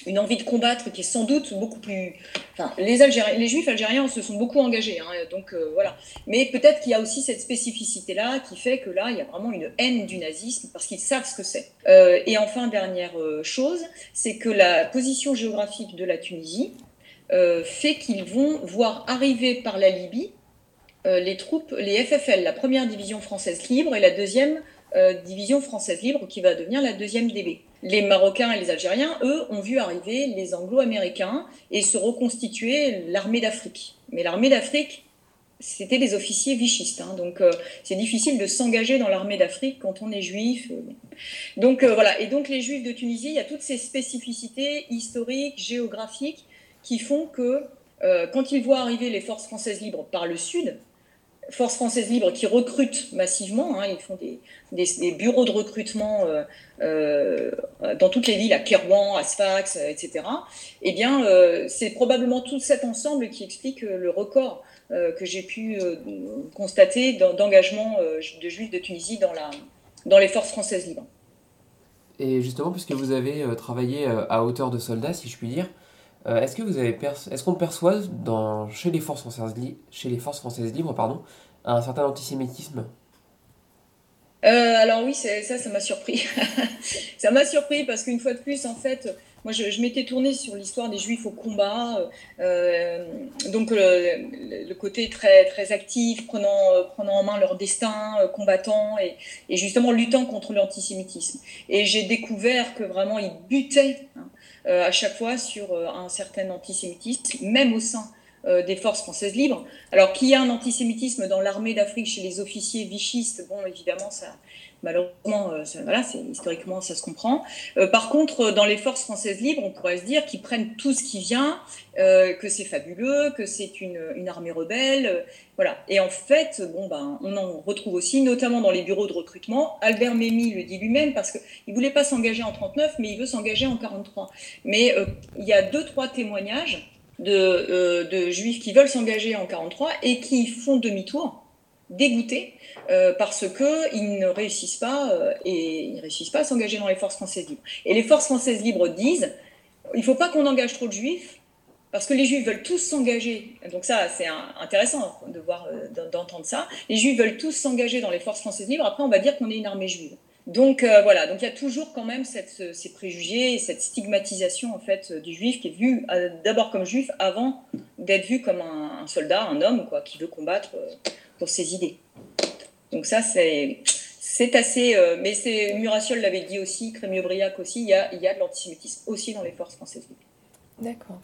une envie de combattre qui est sans doute beaucoup plus. Enfin, les, Algériens, les Juifs algériens se sont beaucoup engagés, hein, donc euh, voilà. Mais peut-être qu'il y a aussi cette spécificité-là qui fait que là, il y a vraiment une haine du nazisme parce qu'ils savent ce que c'est. Euh, et enfin, dernière euh, chose, c'est que la position géographique de la Tunisie fait qu'ils vont voir arriver par la Libye les troupes, les FFL, la première division française libre et la deuxième division française libre qui va devenir la deuxième DB. Les Marocains et les Algériens, eux, ont vu arriver les Anglo-Américains et se reconstituer l'armée d'Afrique. Mais l'armée d'Afrique, c'était des officiers vichistes. Hein. donc euh, c'est difficile de s'engager dans l'armée d'Afrique quand on est juif. Euh, donc euh, voilà, et donc les juifs de Tunisie, il y a toutes ces spécificités historiques, géographiques, qui font que quand ils voient arriver les forces françaises libres par le sud, forces françaises libres qui recrutent massivement, hein, ils font des, bureaux de recrutement dans toutes les villes, à Kérouan, à Sfax, etc., eh bien c'est probablement tout cet ensemble qui explique le record euh, que j'ai pu euh, constater d'engagement euh, de juifs de Tunisie dans, dans les forces françaises libres. Et justement, puisque vous avez travaillé à hauteur de soldats, si je puis dire, est-ce que vous avez est-ce qu'on perçoit chez, les forces françaises chez les forces françaises libres pardon, un certain antisémitisme? Alors oui, ça, ça m'a surpris. ça m'a surpris parce qu'une fois de plus, en fait, moi, je, m'étais tournée sur l'histoire des Juifs au combat, euh, donc le, côté très, très actif, prenant, euh, prenant en main leur destin, euh, combattant et, justement luttant contre l'antisémitisme. Et j'ai découvert que vraiment ils butaient hein, à chaque fois sur un certain antisémitisme, même au sein des forces françaises libres. Alors qu'il y a un antisémitisme dans l'armée d'Afrique chez les officiers vichistes, bon, évidemment, ça, Malheureusement, euh, voilà, historiquement, ça se comprend. Euh, par contre, dans les forces françaises libres, on pourrait se dire qu'ils prennent tout ce qui vient, euh, que c'est fabuleux, que c'est une, une, armée rebelle, voilà. Et en fait, bon, ben, on en retrouve aussi, notamment dans les bureaux de recrutement. Albert Memmi le dit lui-même parce qu'il ne voulait pas s'engager en 39, mais il veut s'engager en 43. Mais il y a deux, trois témoignages de, de juifs qui veulent s'engager en 43 et qui font demi-tour dégoûtés euh, parce qu'ils ne réussissent pas euh, et ils réussissent pas à s'engager dans les forces françaises libres. Et les forces françaises libres disent il ne faut pas qu'on engage trop de juifs parce que les juifs veulent tous s'engager. Donc ça, c'est intéressant de voir, euh, d'entendre ça. Les juifs veulent tous s'engager dans les forces françaises libres. Après, on va dire qu'on est une armée juive. Donc voilà, donc il y a toujours quand même ces préjugés, cette stigmatisation en fait du juif qui est vu d'abord comme juif avant d'être vu comme un, un, soldat, un homme quoi, qui veut combattre ses idées. Donc ça, c'est c'est assez, euh, mais c'est l'avait dit aussi, Crémieux-Briac aussi, il y a, il y a de l'antisémitisme aussi dans les forces françaises. D'accord.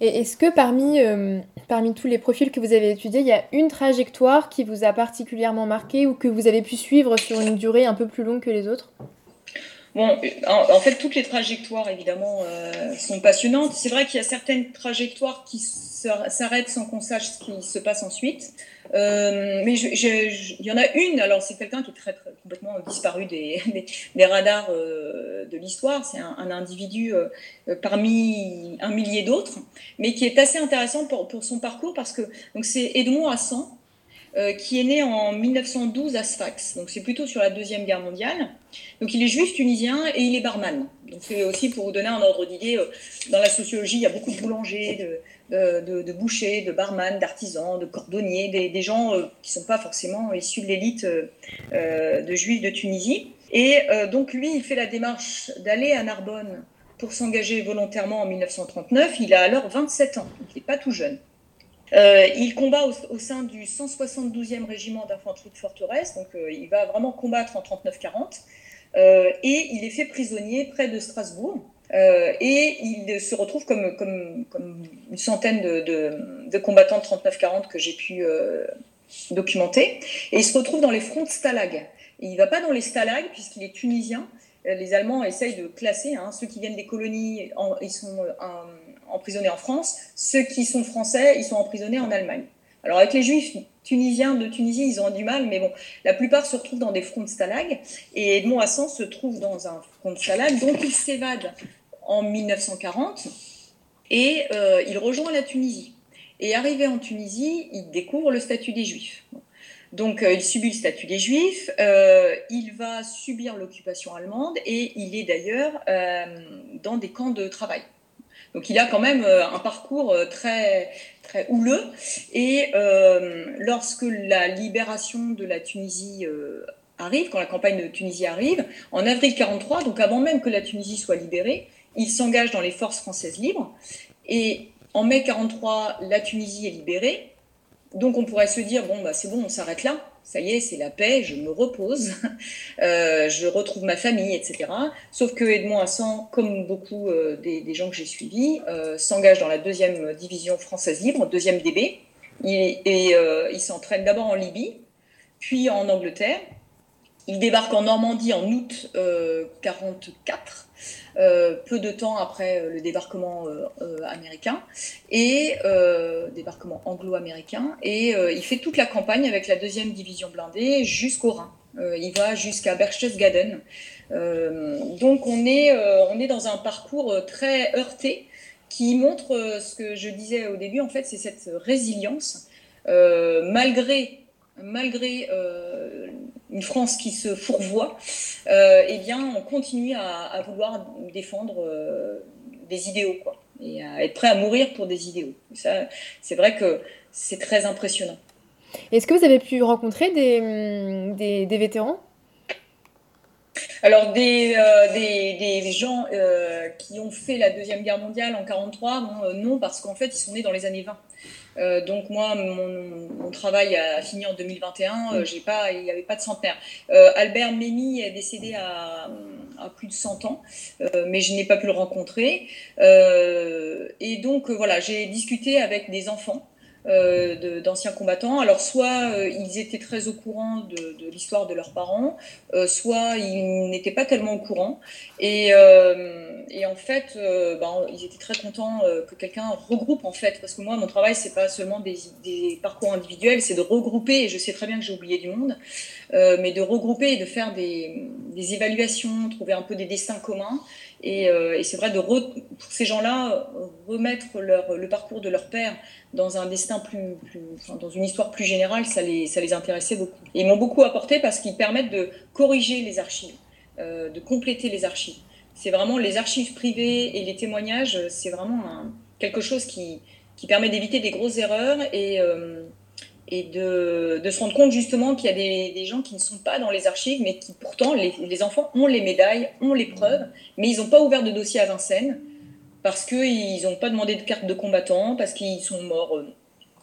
Et est-ce que parmi, euh, parmi tous les profils que vous avez étudiés, il y a une trajectoire qui vous a particulièrement marqué ou que vous avez pu suivre sur une durée un peu plus longue que les autres? Bon, en, fait, toutes les trajectoires, évidemment, euh, sont passionnantes. C'est vrai qu'il y a certaines trajectoires qui s'arrêtent sans qu'on sache ce qui se passe ensuite. Euh, mais il y en a une, alors c'est quelqu'un qui est très, complètement disparu des, des, radars euh, de l'histoire. C'est un, individu parmi un millier d'autres, mais qui est assez intéressant pour, pour son parcours parce que c'est Edmond Hassan, euh, qui est né en 1912 à Sfax. Donc c'est plutôt sur la Deuxième Guerre mondiale. Donc il est juif tunisien et il est barman. Donc c'est aussi pour vous donner un ordre d'idée, euh, dans la sociologie, il y a beaucoup de boulangers, de, de, bouchers, de barman, d'artisans, de cordonniers, des, gens euh, qui ne sont pas forcément issus de l'élite de juifs de Tunisie. Et donc lui, il fait la démarche d'aller à Narbonne pour s'engager volontairement en 1939. Il a alors 27 ans, il n'est pas tout jeune. Euh, il combat au, sein du 172e régiment d'infanterie de forteresse, donc euh, il va vraiment combattre en 39-40, euh, et il est fait prisonnier près de Strasbourg. et il se retrouve comme, une centaine de, combattants de 39-40 que j'ai pu documenter. Et il se retrouve dans les fronts de Stalag. il ne va pas dans les Stalags puisqu'il est tunisien. Les Allemands essayent de classer hein, ceux qui viennent des colonies, ils sont emprisonnés en France. Ceux qui sont français, ils sont emprisonnés en Allemagne. Alors avec les juifs tunisiens de Tunisie, ils ont du mal, mais bon, la plupart se retrouvent dans des fronts de stalag. Et Edmond Hassan se trouve dans un front de stalag, donc il s'évade en 1940 et euh, il rejoint la Tunisie. Et arrivé en Tunisie, il découvre le statut des juifs. Donc euh, il subit le statut des juifs, euh, il va subir l'occupation allemande et il est d'ailleurs dans des camps de travail. Donc il a quand même euh, un parcours euh, très, houleux. Et euh, lorsque la libération de la Tunisie arrive, quand la campagne de Tunisie arrive, en avril 43, donc avant même que la Tunisie soit libérée, il s'engage dans les forces françaises libres. Et en mai 43, la Tunisie est libérée. Donc on pourrait se dire, bon, bah, c'est bon, on s'arrête là, ça y est, c'est la paix, je me repose, euh, je retrouve ma famille, etc. Sauf que Edmond Hassan, comme beaucoup euh, des, gens que j'ai suivis, euh, s'engage dans la deuxième division française libre, deuxième DB, il s'entraîne d'abord en Libye, puis en Angleterre. Il débarque en Normandie en août 1944. Euh, peu de temps après euh, le débarquement euh, américain et débarquement anglo-américain et il fait toute la campagne avec la deuxième division blindée jusqu'au Rhin. il va jusqu'à Berchtesgaden. donc on est, on est dans un parcours très heurté qui montre ce que je disais au début, en fait, c'est cette résilience, malgré, malgré une France qui se fourvoie, euh, eh bien, on continue à, vouloir défendre euh, des idéaux, quoi, et à être prêt à mourir pour des idéaux. Ça, c'est vrai que c'est très impressionnant. Est-ce que vous avez pu rencontrer des, hum, des, vétérans? Alors des, euh, des, des, gens qui ont fait la Deuxième Guerre mondiale en 1943, non, parce qu'en fait, ils sont nés dans les années 20. Euh, donc moi, mon, travail a fini en 2021. Euh, j'ai pas, il n'y avait pas de centenaire. Euh, Albert Memmi est décédé à, plus de 100 ans, mais je n'ai pas pu le rencontrer. et donc voilà, j'ai discuté avec des enfants euh, d'anciens combattants. Alors soit euh, ils étaient très au courant de, l'histoire de leurs parents, euh, soit ils n'étaient pas tellement au courant. Et, et en fait, ben, ils étaient très contents que quelqu'un regroupe en fait, parce que moi mon travail c'est pas seulement des, des, parcours individuels, c'est de regrouper. Et je sais très bien que j'ai oublié du monde, mais de regrouper et de faire des, des évaluations, trouver un peu des destins communs. Et, et c'est vrai de pour ces gens-là remettre leur, le parcours de leur père dans un destin plus, dans une histoire plus générale, ça les, ça les intéressait beaucoup. Et ils m'ont beaucoup apporté parce qu'ils permettent de corriger les archives, euh, de compléter les archives. C'est vraiment les archives privées et les témoignages, c'est vraiment quelque chose qui, qui permet d'éviter des grosses erreurs et, euh, et de, se rendre compte justement qu'il y a des, gens qui ne sont pas dans les archives, mais qui pourtant, les, les enfants ont les médailles, ont les preuves, mais ils n'ont pas ouvert de dossier à Vincennes parce qu'ils n'ont pas demandé de carte de combattant, parce qu'ils sont morts euh,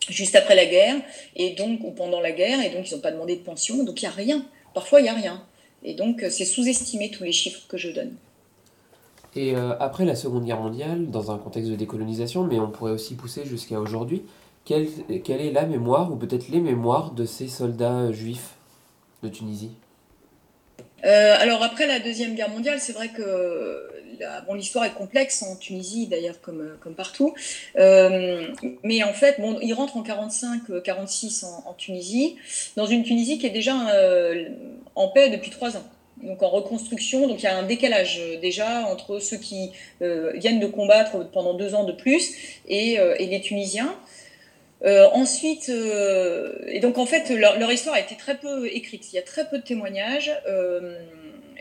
juste après la guerre, et donc, ou pendant la guerre, et donc ils n'ont pas demandé de pension, donc il n'y a rien. Parfois, il n'y a rien. Et donc, euh, c'est sous-estimer tous les chiffres que je donne. Et euh, après la Seconde Guerre mondiale, dans un contexte de décolonisation, mais on pourrait aussi pousser jusqu'à aujourd'hui, quelle, quelle, est la mémoire, ou peut-être les mémoires de ces soldats juifs de Tunisie? Alors après la Deuxième Guerre mondiale, c'est vrai que bon, l'histoire est complexe en Tunisie d'ailleurs comme, euh, comme partout. Euh, mais en fait, bon, il rentre en 45-46 euh, en, Tunisie, dans une Tunisie qui est déjà en paix depuis trois ans. Donc en reconstruction, donc il y a un décalage déjà entre ceux qui viennent de combattre pendant deux ans de plus et, et les Tunisiens. Ensuite, et donc en fait, leur, histoire a été très peu écrite. Il y a très peu de témoignages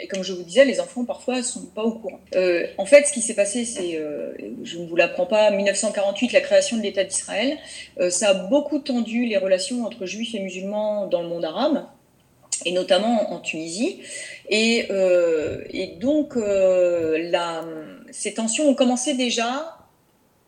et comme je vous disais, les enfants parfois sont pas au courant. Euh, en fait, ce qui s'est passé, c'est, euh, je ne vous l'apprends pas, 1948, la création de l'État d'Israël, euh, ça a beaucoup tendu les relations entre juifs et musulmans dans le monde arabe et notamment en Tunisie. Et, donc, ces tensions ont commencé déjà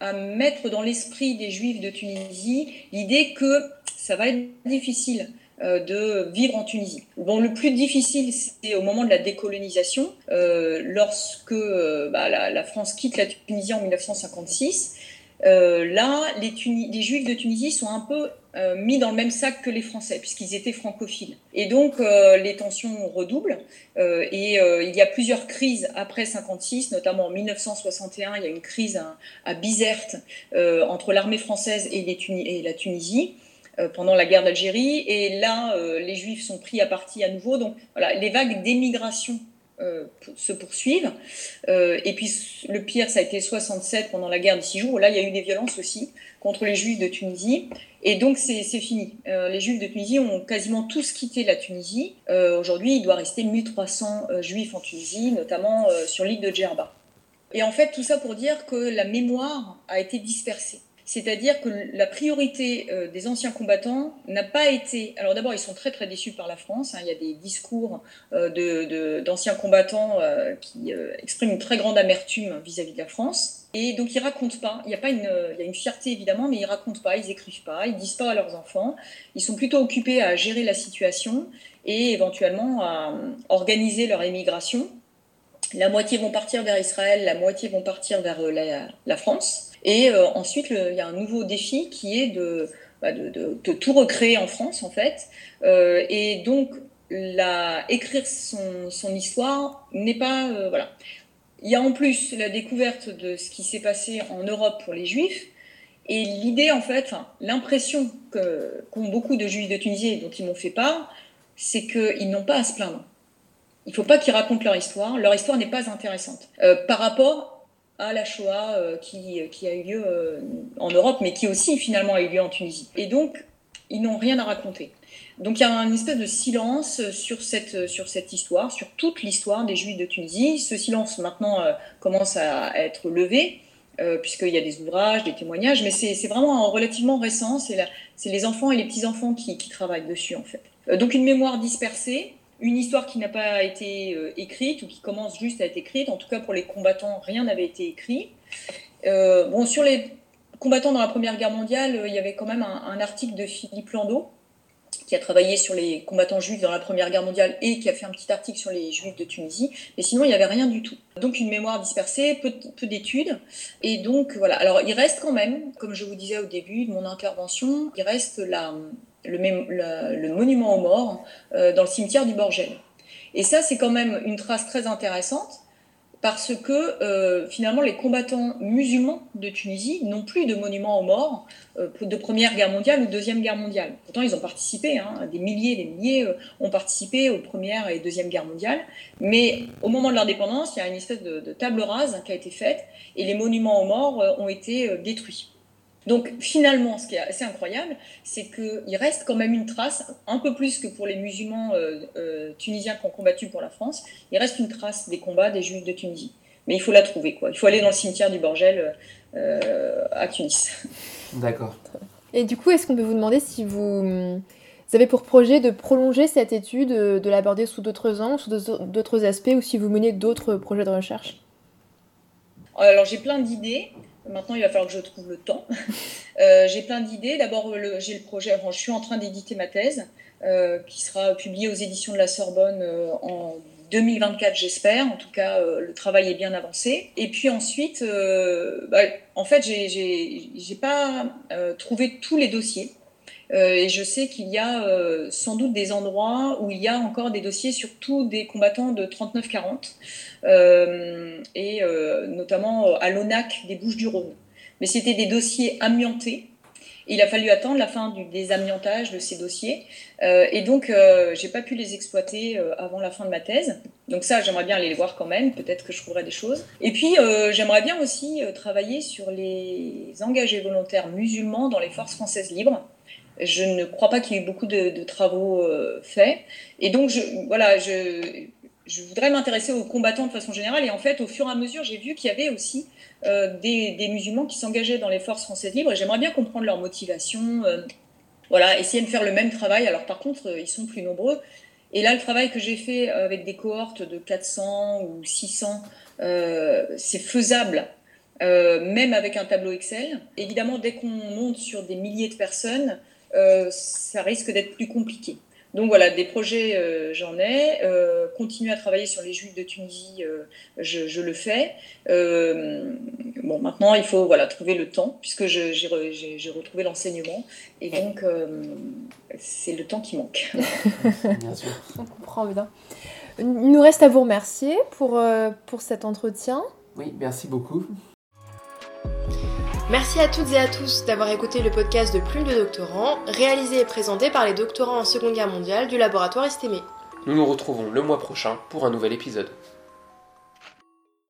à mettre dans l'esprit des juifs de Tunisie l'idée que ça va être difficile euh, de vivre en Tunisie. Bon, le plus difficile, c'est au moment de la décolonisation, euh, lorsque euh, bah, la, France quitte la Tunisie en 1956. là, les, les, Juifs de Tunisie sont un peu mis dans le même sac que les Français, puisqu'ils étaient francophiles. Et donc, les tensions redoublent. et il y a plusieurs crises après 56, notamment en 1961, il y a une crise à, Bizerte entre l'armée française et, et la Tunisie. Euh, pendant la guerre d'Algérie. Et là, euh, les Juifs sont pris à partie à nouveau. Donc voilà, les vagues d'émigration euh, se poursuivent. et puis le pire, ça a été 67 pendant la guerre des six jours. Là, il y a eu des violences aussi contre les Juifs de Tunisie. Et donc c'est fini. les Juifs de Tunisie ont quasiment tous quitté la Tunisie. Aujourd'hui, il doit rester 1300 Juifs en Tunisie, notamment sur l'île de Djerba. Et en fait, tout ça pour dire que la mémoire a été dispersée. C'est-à-dire que la priorité euh, des anciens combattants n'a pas été. Alors d'abord, ils sont très très déçus par la France. Hein. Il y a des discours euh, d'anciens combattants euh, qui expriment une très grande amertume vis-à-vis de la France. Et donc ils racontent pas. Il y a pas une, il y a une fierté évidemment, mais ils racontent pas, ils écrivent pas, ils disent pas à leurs enfants. Ils sont plutôt occupés à gérer la situation et éventuellement à organiser leur émigration. La moitié vont partir vers Israël, la moitié vont partir vers la, la France. Et euh, ensuite, il y a un nouveau défi qui est de, bah, tout recréer en France en fait. Euh, et donc écrire son, histoire n'est pas euh, voilà. Il y a en plus la découverte de ce qui s'est passé en Europe pour les Juifs. Et l'idée, en fait, l'impression qu'ont beaucoup de Juifs de Tunisie dont ils m'ont fait part, c'est qu'ils n'ont pas à se plaindre. Il ne faut pas qu'ils racontent leur histoire. Leur histoire n'est pas intéressante. Par rapport à la Shoah euh, qui, a eu lieu euh, en Europe, mais qui aussi finalement a eu lieu en Tunisie. Et donc, ils n'ont rien à raconter. Donc il y a une espèce de silence sur cette, histoire, sur toute l'histoire des Juifs de Tunisie. Ce silence maintenant euh, commence à être levé, puisqu'il y a des ouvrages, des témoignages, mais c'est vraiment relativement récent. C'est les enfants et les petits-enfants qui, travaillent dessus, en fait. Donc une mémoire dispersée, une histoire qui n'a pas été euh, écrite ou qui commence juste à être écrite. En tout cas, pour les combattants, rien n'avait été écrit. Euh, bon, sur les combattants dans la Première Guerre mondiale, il y avait quand même un, un article de Philippe Landau qui a travaillé sur les combattants juifs dans la Première Guerre mondiale et qui a fait un petit article sur les juifs de Tunisie. Mais sinon, il n'y avait rien du tout. Donc une mémoire dispersée, peu, peu d'études. Et donc voilà. Alors il reste quand même, comme je vous disais au début de mon intervention, il reste la, le, le, monument aux morts euh, dans le cimetière du Borgel. Et ça, c'est quand même une trace très intéressante parce que euh, finalement les combattants musulmans de Tunisie n'ont plus de monument aux morts euh, de Première Guerre mondiale ou Deuxième Guerre mondiale. Pourtant, ils ont participé, hein, des milliers et des milliers ont participé aux Première et Deuxième Guerre mondiale, mais au moment de l'indépendance, il y a une espèce de, de, table rase qui a été faite et les monuments aux morts ont été détruits. Donc finalement, ce qui est assez incroyable, c'est qu'il reste quand même une trace, un peu plus que pour les musulmans euh, euh, tunisiens qui ont combattu pour la France, il reste une trace des combats des juifs de Tunisie. Mais il faut la trouver, quoi. Il faut aller dans le cimetière du Borgel euh, à Tunis. D'accord. Et du coup, est-ce qu'on peut vous demander si vous, vous avez pour projet de prolonger cette étude, de l'aborder sous d'autres angles, sous d'autres aspects, ou si vous menez d'autres projets de recherche? Alors j'ai plein d'idées. Maintenant, il va falloir que je trouve le temps. euh, j'ai plein d'idées. D'abord, j'ai le projet. Je suis en train d'éditer ma thèse, euh, qui sera publiée aux éditions de la Sorbonne euh, en 2024, j'espère. En tout cas, euh, le travail est bien avancé. Et puis ensuite, bah, en fait, j'ai pas trouvé tous les dossiers. Et je sais qu'il y a sans doute des endroits où il y a encore des dossiers, surtout des combattants de 39-40 euh, et euh, notamment à l'ONAC des Bouches-du-Rhône. Mais c'était des dossiers amiantés. Il a fallu attendre la fin du désamiantage de ces dossiers. Euh, et donc, euh, j'ai pas pu les exploiter euh, avant la fin de ma thèse. Donc ça, j'aimerais bien aller les voir quand même. Peut-être que je trouverai des choses. Et puis, euh, j'aimerais bien aussi travailler sur les engagés volontaires musulmans dans les forces françaises libres. Je ne crois pas qu'il y ait eu beaucoup de, travaux faits. Et donc, je, voilà, je, voudrais m'intéresser aux combattants de façon générale. Et en fait, au fur et à mesure, j'ai vu qu'il y avait aussi euh, des, musulmans qui s'engageaient dans les forces françaises libres. Et j'aimerais bien comprendre leur motivation. Euh, voilà, essayer de faire le même travail. Alors par contre, euh, ils sont plus nombreux. Et là, le travail que j'ai fait avec des cohortes de 400 ou 600, euh, c'est faisable. Euh, même avec un tableau Excel. Évidemment, dès qu'on monte sur des milliers de personnes, ça risque d'être plus compliqué. Donc voilà, des projets, euh, j'en ai. Euh, continuer à travailler sur les Juifs de Tunisie, euh, je, je, le fais. bon, maintenant, il faut voilà, trouver le temps, puisque j'ai re, retrouvé l'enseignement. Et donc, c'est le temps qui manque. bien sûr. On comprend bien. Il nous reste à vous remercier pour, pour cet entretien. Oui, merci beaucoup. Merci à toutes et à tous d'avoir écouté le podcast de Plume de Doctorants, réalisé et présenté par les doctorants en Seconde Guerre mondiale du laboratoire Estémé. Nous nous retrouvons le mois prochain pour un nouvel épisode.